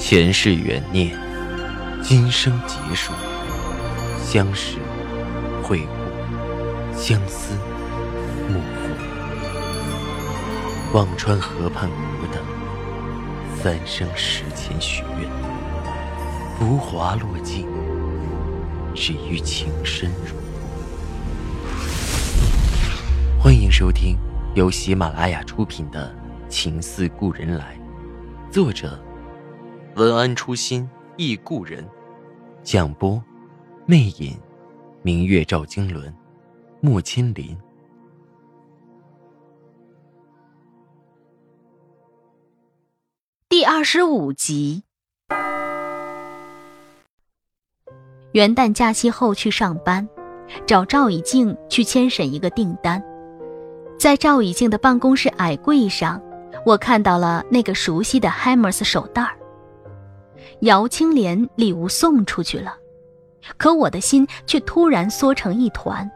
前世缘孽，今生劫数，相识、会故，相思、幕赋。忘川河畔苦等，三生石前许愿，浮华落尽，只余情深入。欢迎收听由喜马拉雅出品的《情似故人来》，作者。文安初心忆故人，蒋波，魅影，明月照经纶，莫千林。第二十五集。元旦假期后去上班，找赵以静去签审一个订单。在赵以静的办公室矮柜上，我看到了那个熟悉的 Hammers 手袋儿。姚青莲礼物送出去了，可我的心却突然缩成一团。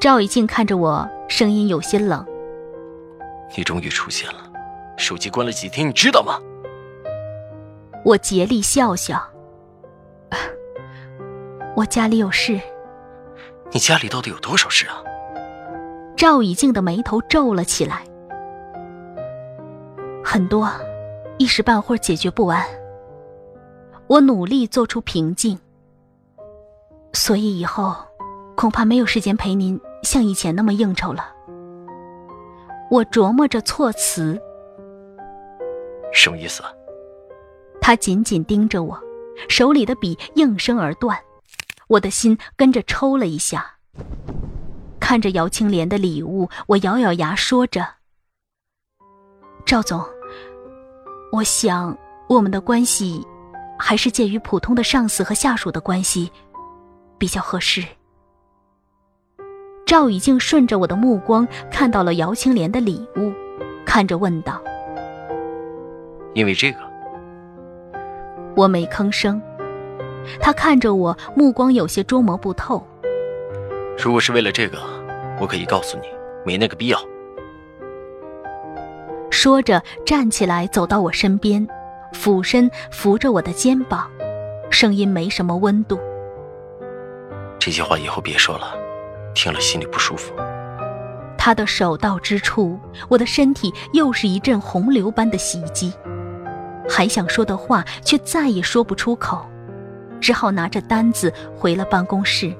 赵以静看着我，声音有些冷：“你终于出现了，手机关了几天，你知道吗？”我竭力笑笑：“我家里有事。”“你家里到底有多少事啊？”赵以静的眉头皱了起来：“很多，一时半会儿解决不完。”我努力做出平静，所以以后恐怕没有时间陪您像以前那么应酬了。我琢磨着措辞，什么意思？他紧紧盯着我，手里的笔应声而断，我的心跟着抽了一下。看着姚青莲的礼物，我咬咬牙说着：“赵总，我想我们的关系……”还是介于普通的上司和下属的关系比较合适。赵以静顺着我的目光看到了姚青莲的礼物，看着问道：“因为这个？”我没吭声。他看着我，目光有些捉摸不透。如果是为了这个，我可以告诉你，没那个必要。说着，站起来走到我身边。俯身扶着我的肩膀，声音没什么温度。这些话以后别说了，听了心里不舒服。他的手到之处，我的身体又是一阵洪流般的袭击，还想说的话却再也说不出口，只好拿着单子回了办公室。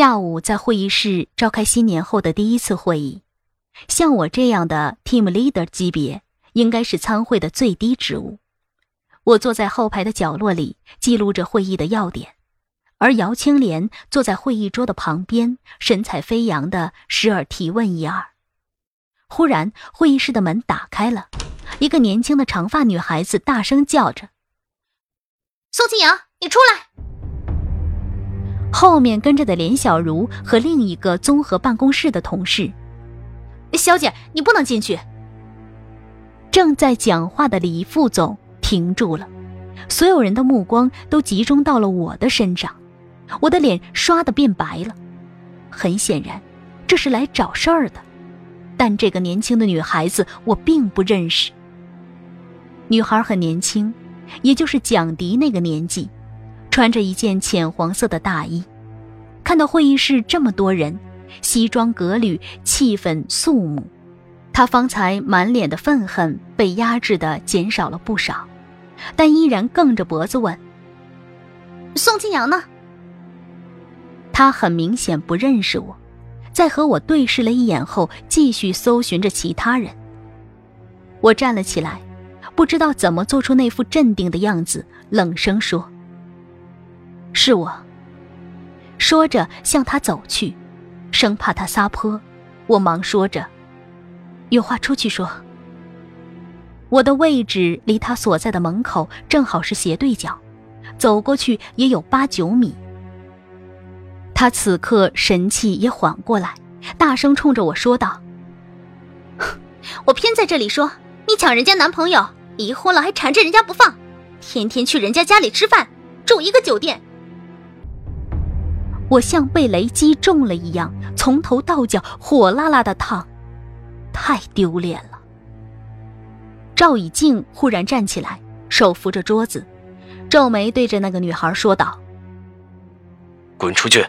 下午在会议室召开新年后的第一次会议，像我这样的 team leader 级别应该是参会的最低职务。我坐在后排的角落里记录着会议的要点，而姚青莲坐在会议桌的旁边，神采飞扬的时而提问一二。忽然，会议室的门打开了，一个年轻的长发女孩子大声叫着：“宋清扬，你出来！”后面跟着的连小茹和另一个综合办公室的同事，小姐，你不能进去。正在讲话的李副总停住了，所有人的目光都集中到了我的身上，我的脸刷的变白了。很显然，这是来找事儿的，但这个年轻的女孩子我并不认识。女孩很年轻，也就是蒋迪那个年纪。穿着一件浅黄色的大衣，看到会议室这么多人，西装革履，气氛肃穆，他方才满脸的愤恨被压制的减少了不少，但依然梗着脖子问：“宋清扬呢？”他很明显不认识我，在和我对视了一眼后，继续搜寻着其他人。我站了起来，不知道怎么做出那副镇定的样子，冷声说。是我。说着向他走去，生怕他撒泼，我忙说着：“有话出去说。”我的位置离他所在的门口正好是斜对角，走过去也有八九米。他此刻神气也缓过来，大声冲着我说道：“ 我偏在这里说，你抢人家男朋友，离婚了还缠着人家不放，天天去人家家里吃饭，住一个酒店。”我像被雷击中了一样，从头到脚火辣辣的烫，太丢脸了。赵以静忽然站起来，手扶着桌子，皱眉对着那个女孩说道：“滚出去！”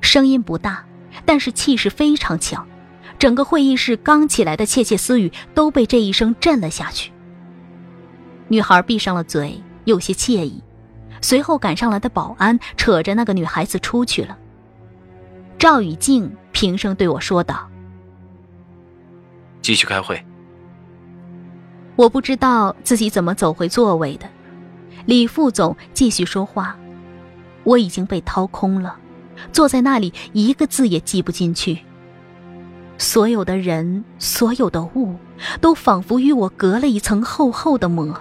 声音不大，但是气势非常强，整个会议室刚起来的窃窃私语都被这一声震了下去。女孩闭上了嘴，有些惬意。随后赶上来的保安扯着那个女孩子出去了。赵雨静平声对我说道：“继续开会。”我不知道自己怎么走回座位的。李副总继续说话，我已经被掏空了，坐在那里一个字也记不进去。所有的人，所有的物，都仿佛与我隔了一层厚厚的膜。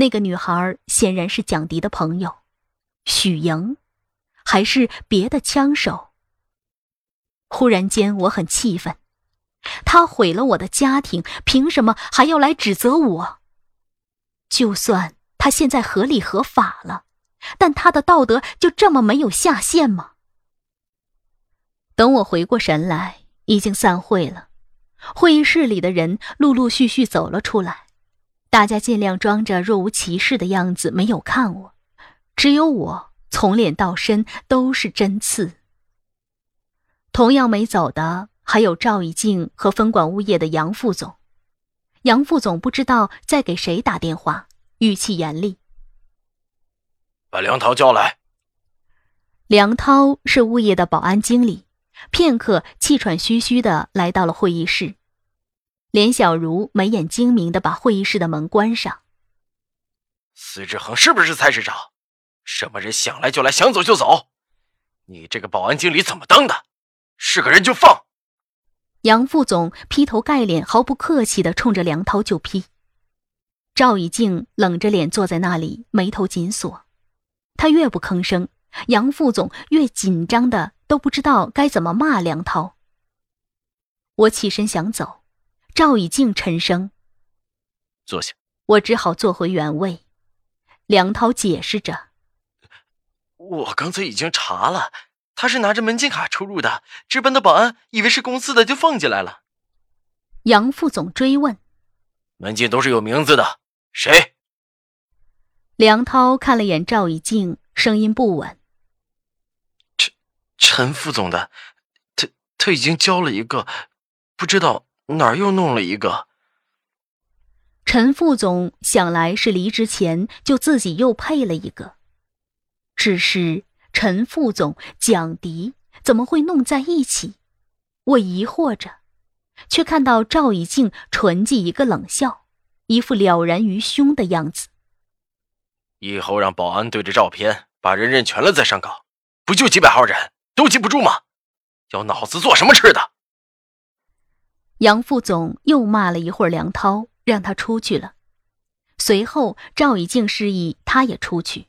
那个女孩显然是蒋迪的朋友，许莹，还是别的枪手。忽然间，我很气愤，他毁了我的家庭，凭什么还要来指责我？就算他现在合理合法了，但他的道德就这么没有下限吗？等我回过神来，已经散会了，会议室里的人陆陆续续走了出来。大家尽量装着若无其事的样子，没有看我，只有我从脸到身都是针刺。同样没走的还有赵以静和分管物业的杨副总。杨副总不知道在给谁打电话，语气严厉：“把梁涛叫来。”梁涛是物业的保安经理，片刻气喘吁吁的来到了会议室。连小茹眉眼精明的把会议室的门关上。司志恒是不是菜市场？什么人想来就来，想走就走？你这个保安经理怎么当的？是个人就放？杨副总劈头盖脸、毫不客气的冲着梁涛就劈。赵以静冷着脸坐在那里，眉头紧锁。他越不吭声，杨副总越紧张的都不知道该怎么骂梁涛。我起身想走。赵以静沉声：“坐下。”我只好坐回原位。梁涛解释着：“我刚才已经查了，他是拿着门禁卡出入的。值班的保安以为是公司的，就放进来了。”杨副总追问：“门禁都是有名字的，谁？”梁涛看了眼赵以静，声音不稳：“陈陈副总的，他他已经交了一个，不知道。”哪儿又弄了一个？陈副总想来是离职前就自己又配了一个，只是陈副总、蒋迪怎么会弄在一起？我疑惑着，却看到赵以静唇际一个冷笑，一副了然于胸的样子。以后让保安对着照片把人认全了再上岗，不就几百号人都记不住吗？要脑子做什么吃的？杨副总又骂了一会儿梁涛，让他出去了。随后赵以静示意他也出去。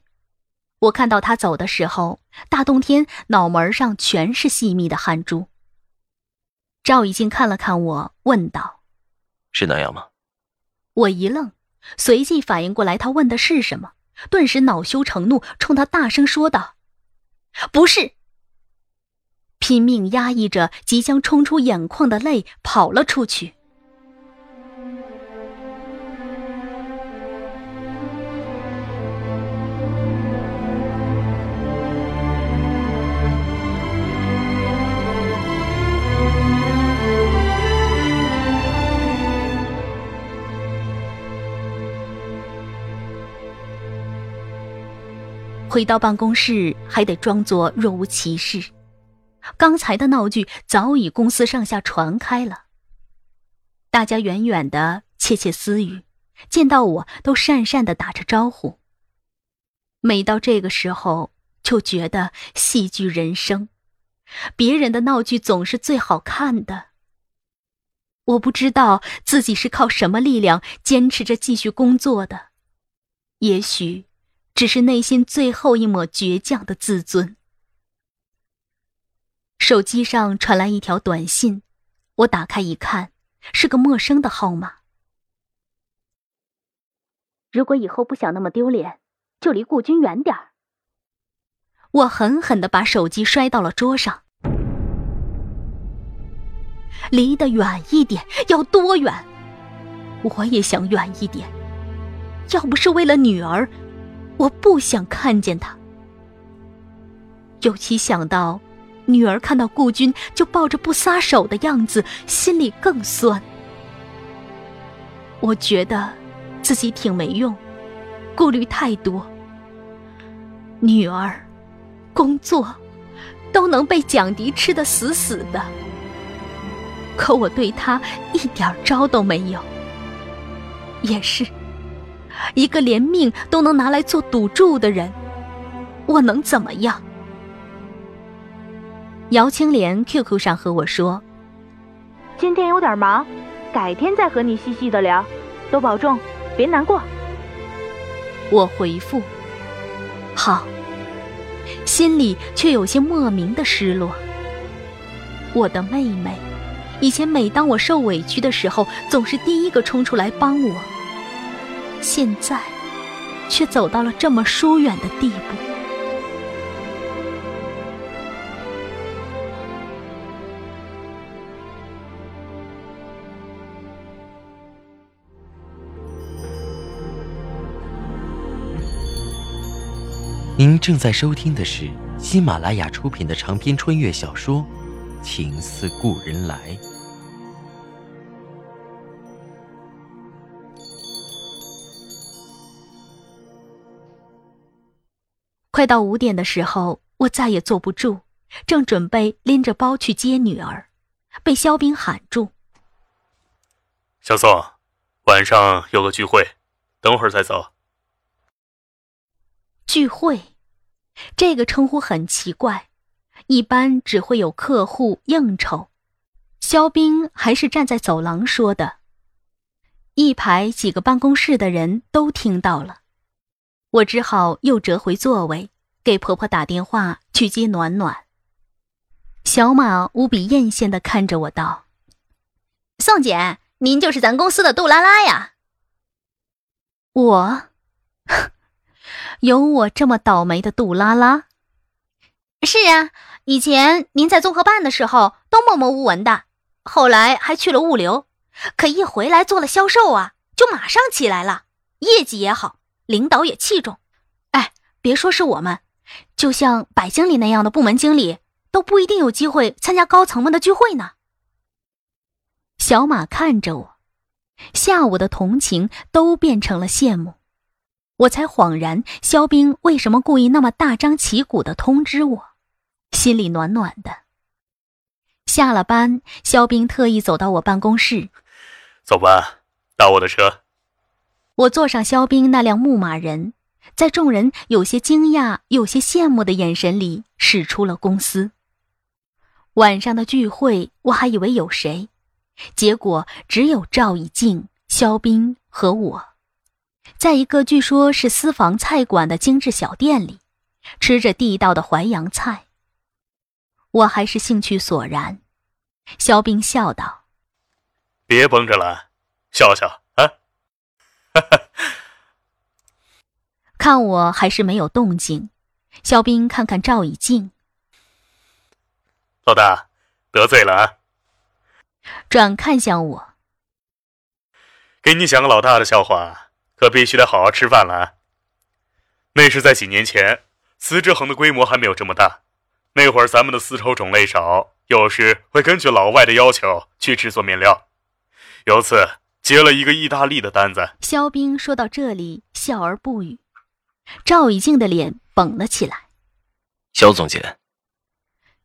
我看到他走的时候，大冬天脑门上全是细密的汗珠。赵以静看了看我，问道：“是那样吗？”我一愣，随即反应过来他问的是什么，顿时恼羞成怒，冲他大声说道：“不是。”拼命压抑着即将冲出眼眶的泪，跑了出去。回到办公室，还得装作若无其事。刚才的闹剧早已公司上下传开了，大家远远的窃窃私语，见到我都讪讪的打着招呼。每到这个时候，就觉得戏剧人生，别人的闹剧总是最好看的。我不知道自己是靠什么力量坚持着继续工作的，也许只是内心最后一抹倔强的自尊。手机上传来一条短信，我打开一看，是个陌生的号码。如果以后不想那么丢脸，就离顾军远点儿。我狠狠的把手机摔到了桌上。离得远一点，要多远？我也想远一点。要不是为了女儿，我不想看见她。尤其想到女儿看到顾军就抱着不撒手的样子，心里更酸。我觉得自己挺没用，顾虑太多。女儿。工作都能被蒋迪吃得死死的，可我对他一点招都没有。也是，一个连命都能拿来做赌注的人，我能怎么样？姚青莲 QQ 上和我说：“今天有点忙，改天再和你细细的聊，多保重，别难过。”我回复：“好。”心里却有些莫名的失落。我的妹妹，以前每当我受委屈的时候，总是第一个冲出来帮我，现在却走到了这么疏远的地步。您正在收听的是喜马拉雅出品的长篇穿越小说《情似故人来》。快到五点的时候，我再也坐不住，正准备拎着包去接女儿，被肖冰喊住：“小宋，晚上有个聚会，等会儿再走。”聚会。这个称呼很奇怪，一般只会有客户应酬。肖冰还是站在走廊说的，一排几个办公室的人都听到了。我只好又折回座位，给婆婆打电话去接暖暖。小马无比艳羡的看着我道：“宋姐，您就是咱公司的杜拉拉呀。”我。有我这么倒霉的杜拉拉？是啊，以前您在综合办的时候都默默无闻的，后来还去了物流，可一回来做了销售啊，就马上起来了，业绩也好，领导也器重。哎，别说是我们，就像百经理那样的部门经理，都不一定有机会参加高层们的聚会呢。小马看着我，下午的同情都变成了羡慕。我才恍然，肖冰为什么故意那么大张旗鼓的通知我，心里暖暖的。下了班，肖冰特意走到我办公室，走吧，搭我的车。我坐上肖冰那辆牧马人，在众人有些惊讶、有些羡慕的眼神里驶出了公司。晚上的聚会，我还以为有谁，结果只有赵以静、肖冰和我。在一个据说是私房菜馆的精致小店里，吃着地道的淮扬菜。我还是兴趣索然。肖冰笑道：“别绷着了，笑笑啊！”看我还是没有动静，肖冰看看赵以静，老大得罪了啊！转看向我，给你讲个老大的笑话。可必须得好好吃饭了啊！那是在几年前，丝织行的规模还没有这么大。那会儿咱们的丝绸种类少，有时会根据老外的要求去制作面料。有次接了一个意大利的单子。肖冰说到这里，笑而不语。赵以静的脸绷了起来。肖总监，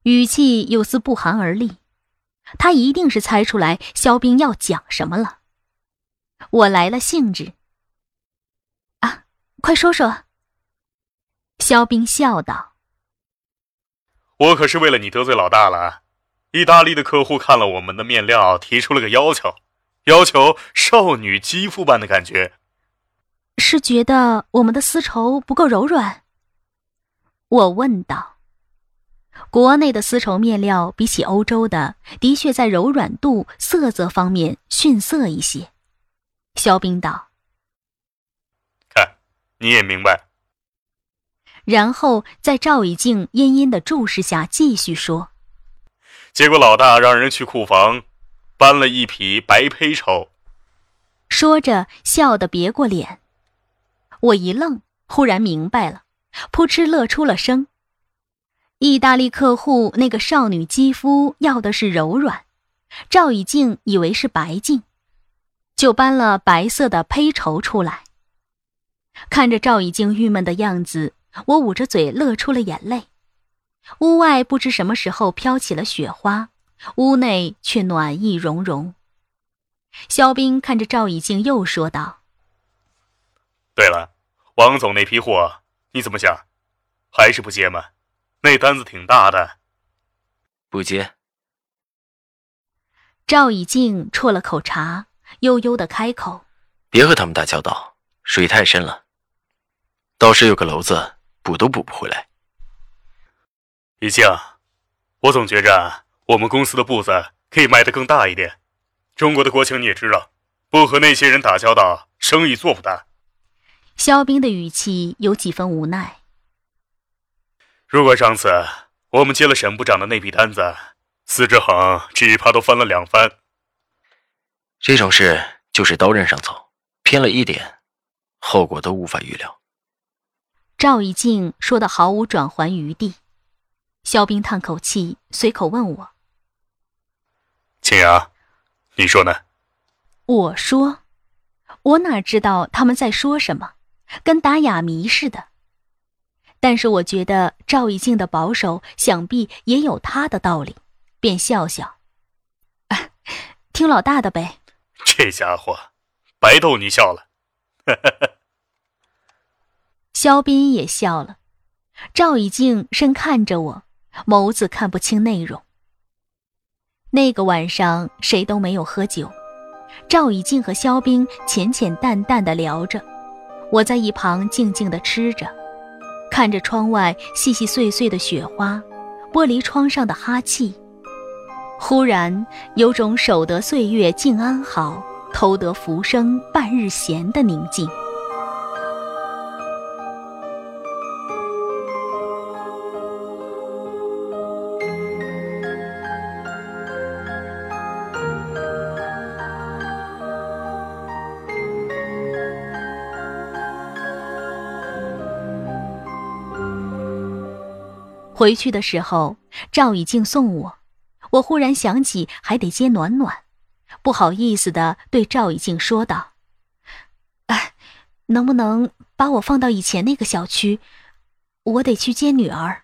语气有丝不寒而栗。他一定是猜出来肖冰要讲什么了。我来了兴致。快说说。肖冰笑道：“我可是为了你得罪老大了。意大利的客户看了我们的面料，提出了个要求，要求少女肌肤般的感觉。是觉得我们的丝绸不够柔软？”我问道。国内的丝绸面料比起欧洲的，的确在柔软度、色泽方面逊色一些。肖冰道。你也明白，然后在赵以静阴阴的注视下继续说：“结果老大让人去库房搬了一匹白胚绸。”说着笑得别过脸。我一愣，忽然明白了，扑哧乐出了声。意大利客户那个少女肌肤要的是柔软，赵以静以为是白净，就搬了白色的胚绸出来。看着赵以静郁闷的样子，我捂着嘴乐出了眼泪。屋外不知什么时候飘起了雪花，屋内却暖意融融。肖斌看着赵以静，又说道：“对了，王总那批货你怎么想？还是不接吗？那单子挺大的。”不接。赵以静啜了口茶，悠悠的开口：“别和他们打交道，水太深了。”到时有个篓子，补都补不回来。以静，我总觉着我们公司的步子可以迈得更大一点。中国的国情你也知道，不和那些人打交道，生意做不大。肖冰的语气有几分无奈。如果上次我们接了沈部长的那笔单子，司志恒只怕都翻了两番。这种事就是刀刃上走，偏了一点，后果都无法预料。赵以静说的毫无转圜余地，肖冰叹口气，随口问我：“青阳，你说呢？”我说：“我哪知道他们在说什么，跟打哑谜似的。”但是我觉得赵以静的保守，想必也有他的道理，便笑笑：“听老大的呗。”这家伙，白逗你笑了。肖斌也笑了，赵以静深看着我，眸子看不清内容。那个晚上谁都没有喝酒，赵以静和肖斌浅浅淡淡的聊着，我在一旁静静的吃着，看着窗外细细碎碎的雪花，玻璃窗上的哈气，忽然有种守得岁月静安好，偷得浮生半日闲的宁静。回去的时候，赵以静送我，我忽然想起还得接暖暖，不好意思的对赵以静说道：“哎，能不能把我放到以前那个小区？我得去接女儿。”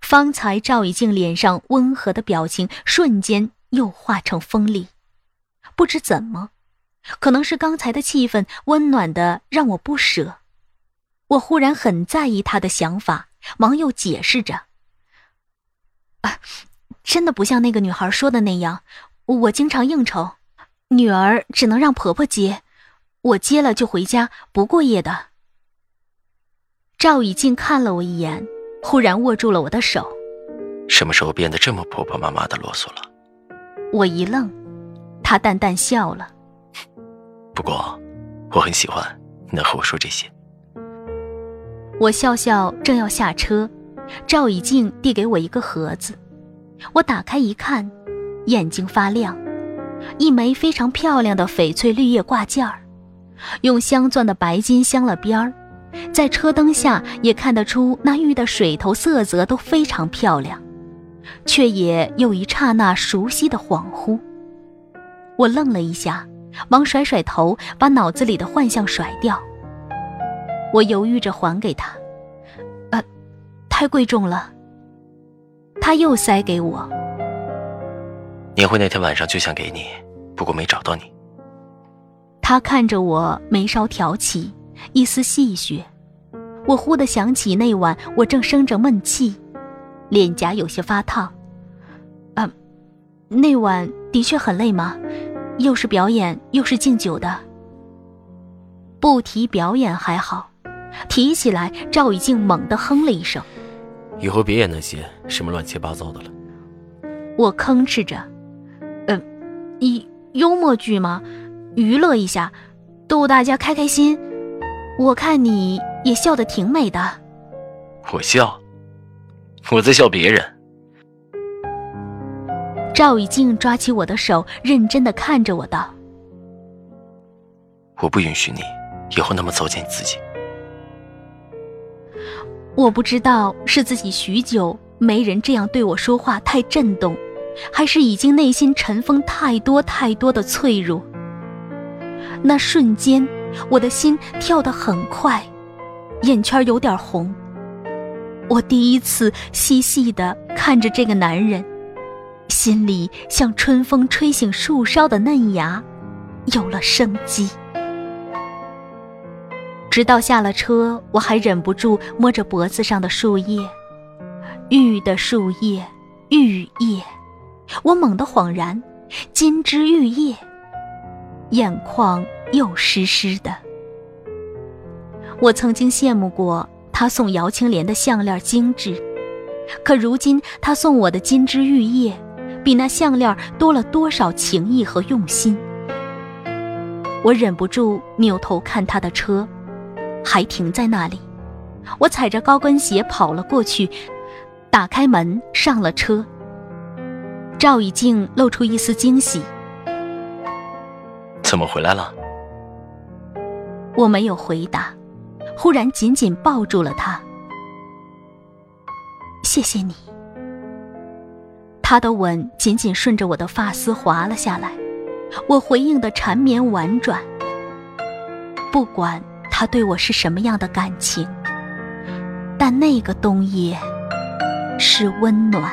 方才赵以静脸上温和的表情瞬间又化成锋利，不知怎么，可能是刚才的气氛温暖的让我不舍，我忽然很在意他的想法。忙又解释着：“啊，真的不像那个女孩说的那样。我经常应酬，女儿只能让婆婆接，我接了就回家不过夜的。”赵以静看了我一眼，忽然握住了我的手：“什么时候变得这么婆婆妈妈的啰嗦了？”我一愣，他淡淡笑了：“不过，我很喜欢能和我说这些。”我笑笑，正要下车，赵以静递给我一个盒子，我打开一看，眼睛发亮，一枚非常漂亮的翡翠绿叶挂件儿，用镶钻的白金镶了边儿，在车灯下也看得出那玉的水头色泽都非常漂亮，却也有一刹那熟悉的恍惚。我愣了一下，忙甩甩头，把脑子里的幻象甩掉。我犹豫着还给他，呃，太贵重了。他又塞给我。年会那天晚上就想给你，不过没找到你。他看着我，眉梢挑起一丝戏谑。我忽地想起那晚我正生着闷气，脸颊有些发烫。啊，那晚的确很累吗？又是表演，又是敬酒的。不提表演还好。提起来，赵以静猛地哼了一声。以后别演那些什么乱七八糟的了。我吭哧着，嗯，你幽默剧吗？娱乐一下，逗大家开开心。我看你也笑得挺美的。我笑，我在笑别人。赵以静抓起我的手，认真的看着我道：“我不允许你以后那么糟践自己。”我不知道是自己许久没人这样对我说话太震动，还是已经内心尘封太多太多的脆弱。那瞬间，我的心跳得很快，眼圈有点红。我第一次细细的看着这个男人，心里像春风吹醒树梢的嫩芽，有了生机。直到下了车，我还忍不住摸着脖子上的树叶，玉的树叶，玉叶，我猛地恍然，金枝玉叶，眼眶又湿湿的。我曾经羡慕过他送姚青莲的项链精致，可如今他送我的金枝玉叶，比那项链多了多少情意和用心？我忍不住扭头看他的车。还停在那里，我踩着高跟鞋跑了过去，打开门上了车。赵以静露出一丝惊喜：“怎么回来了？”我没有回答，忽然紧紧抱住了他。谢谢你。他的吻紧紧顺着我的发丝滑了下来，我回应的缠绵婉转。不管。他对我是什么样的感情？但那个冬夜是温暖。